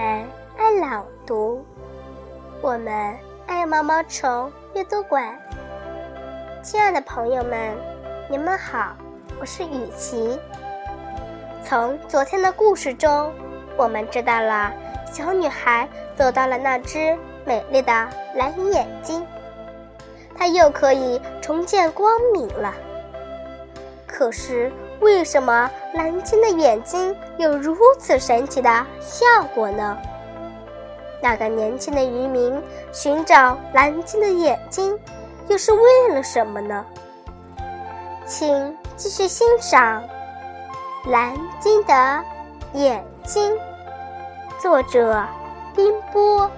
们爱朗读，我们爱毛毛虫阅读馆。亲爱的朋友们，你们好，我是雨琪。从昨天的故事中，我们知道了小女孩得到了那只美丽的蓝眼睛，她又可以重见光明了。可是，为什么蓝鲸的眼睛有如此神奇的效果呢？那个年轻的渔民寻找蓝鲸的眼睛，又是为了什么呢？请继续欣赏《蓝鲸的眼睛》，作者冰波。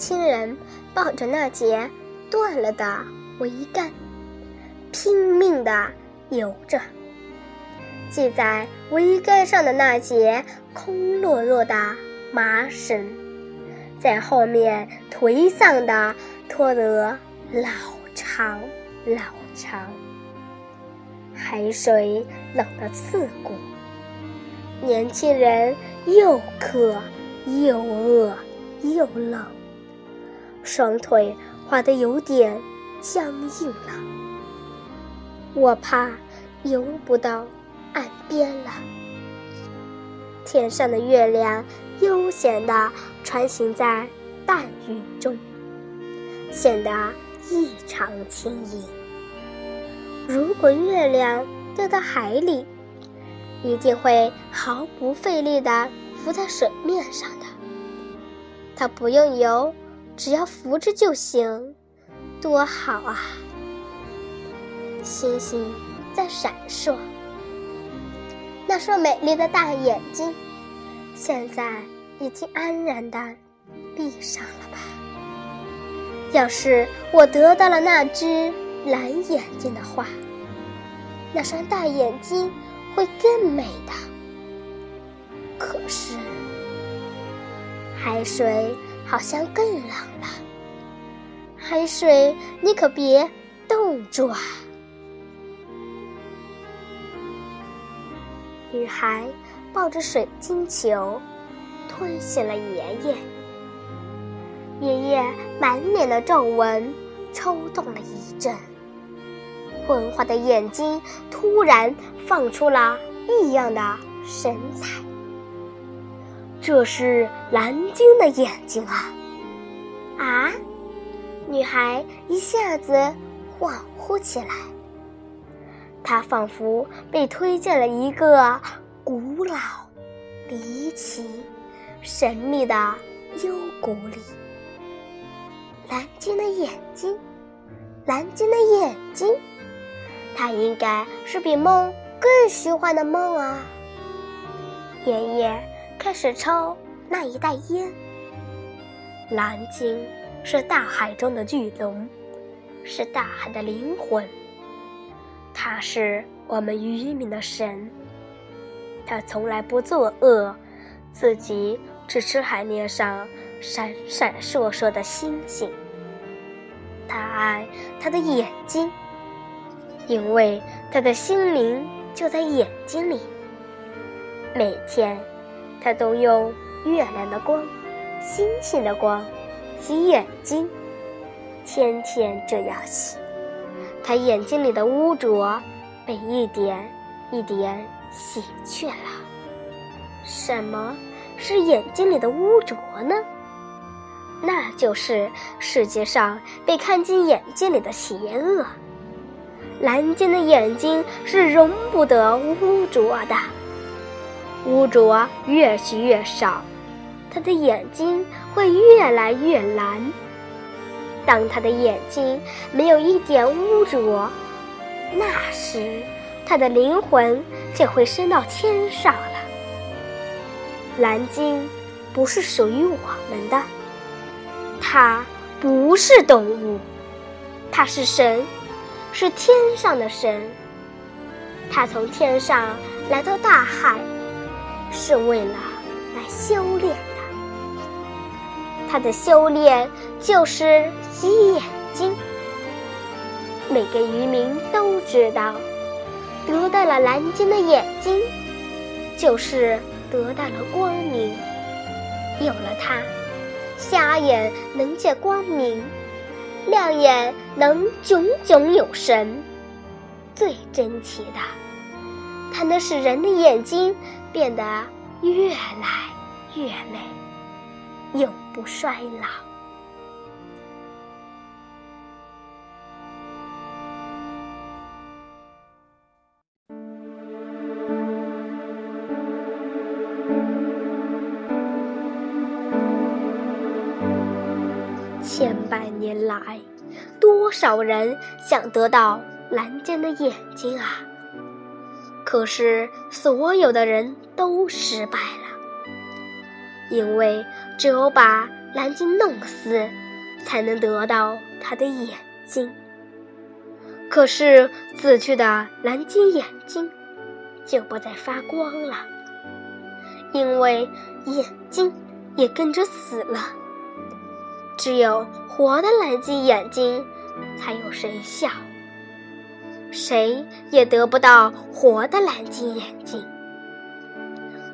亲人抱着那节断了的桅杆，拼命地游着。系在桅杆上的那节空落落的麻绳，在后面颓丧地拖得老长老长。海水冷得刺骨，年轻人又渴又饿。又冷，双腿滑得有点僵硬了。我怕游不到岸边了。天上的月亮悠闲地穿行在淡云中，显得异常轻盈。如果月亮掉到海里，一定会毫不费力地浮在水面上的。它不用游，只要扶着就行，多好啊！星星在闪烁，那双美丽的大眼睛，现在已经安然的闭上了吧？要是我得到了那只蓝眼睛的话，那双大眼睛会更美的。可是。海水好像更冷了。海水，你可别冻住啊！女孩抱着水晶球，推醒了爷爷。爷爷满脸的皱纹抽动了一阵，昏花的眼睛突然放出了异样的神采。这是蓝鲸的眼睛啊！啊！女孩一下子恍惚起来，她仿佛被推进了一个古老、离奇、神秘的幽谷里。蓝鲸的眼睛，蓝鲸的眼睛，它应该是比梦更虚幻的梦啊！爷爷。开始抽那一袋烟。蓝鲸是大海中的巨龙，是大海的灵魂。它是我们渔民的神。它从来不作恶，自己只吃海面上闪闪烁烁的星星。它爱它的眼睛，因为它的心灵就在眼睛里。每天。他都用月亮的光、星星的光洗眼睛，天天这样洗，他眼睛里的污浊被一点一点洗去了。什么是眼睛里的污浊呢？那就是世界上被看进眼睛里的邪恶。蓝鲸的眼睛是容不得污浊的。污浊越洗越少，他的眼睛会越来越蓝。当他的眼睛没有一点污浊，那时他的灵魂就会升到天上了。蓝鲸不是属于我们的，它不是动物，它是神，是天上的神，他从天上来到大海，是为了来修炼的。他的修炼就是洗眼睛。每个渔民都知道，得到了蓝鲸的眼睛，就是得到了光明。有了它，瞎眼能见光明。亮眼能炯炯有神，最珍奇的，它能使人的眼睛变得越来越美，永不衰老。千百年来，多少人想得到蓝鲸的眼睛啊！可是所有的人都失败了，因为只有把蓝鲸弄死，才能得到它的眼睛。可是死去的蓝鲸眼睛就不再发光了，因为眼睛也跟着死了。只有活的蓝鲸眼睛，才有神效。谁也得不到活的蓝鲸眼睛。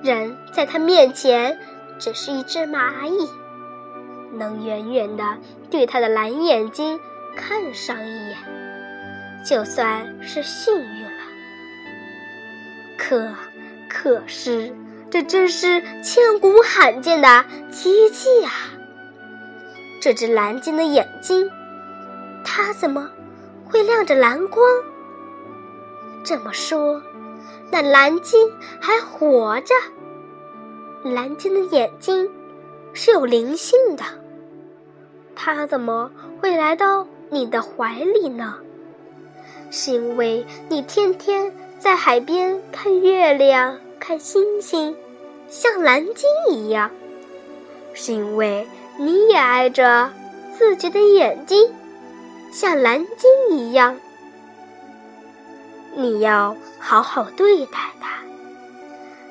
人在他面前只是一只蚂蚁，能远远的对他的蓝眼睛看上一眼，就算是幸运了。可，可是，这真是千古罕见的奇迹啊！这只蓝鲸的眼睛，它怎么会亮着蓝光？这么说，那蓝鲸还活着？蓝鲸的眼睛是有灵性的，它怎么会来到你的怀里呢？是因为你天天在海边看月亮、看星星，像蓝鲸一样？是因为？你也爱着自己的眼睛，像蓝鲸一样。你要好好对待它，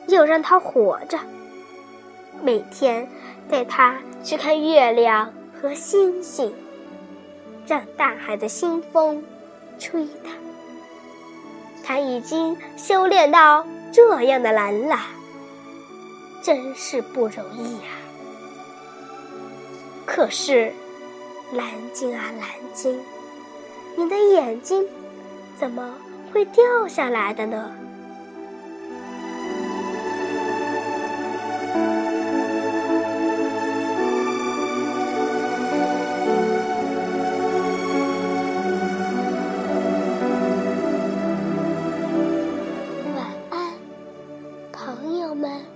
要让它活着。每天带它去看月亮和星星，让大海的清风吹它。它已经修炼到这样的蓝了，真是不容易呀。可是，蓝鲸啊蓝鲸，你的眼睛怎么会掉下来的呢？晚安朋友们。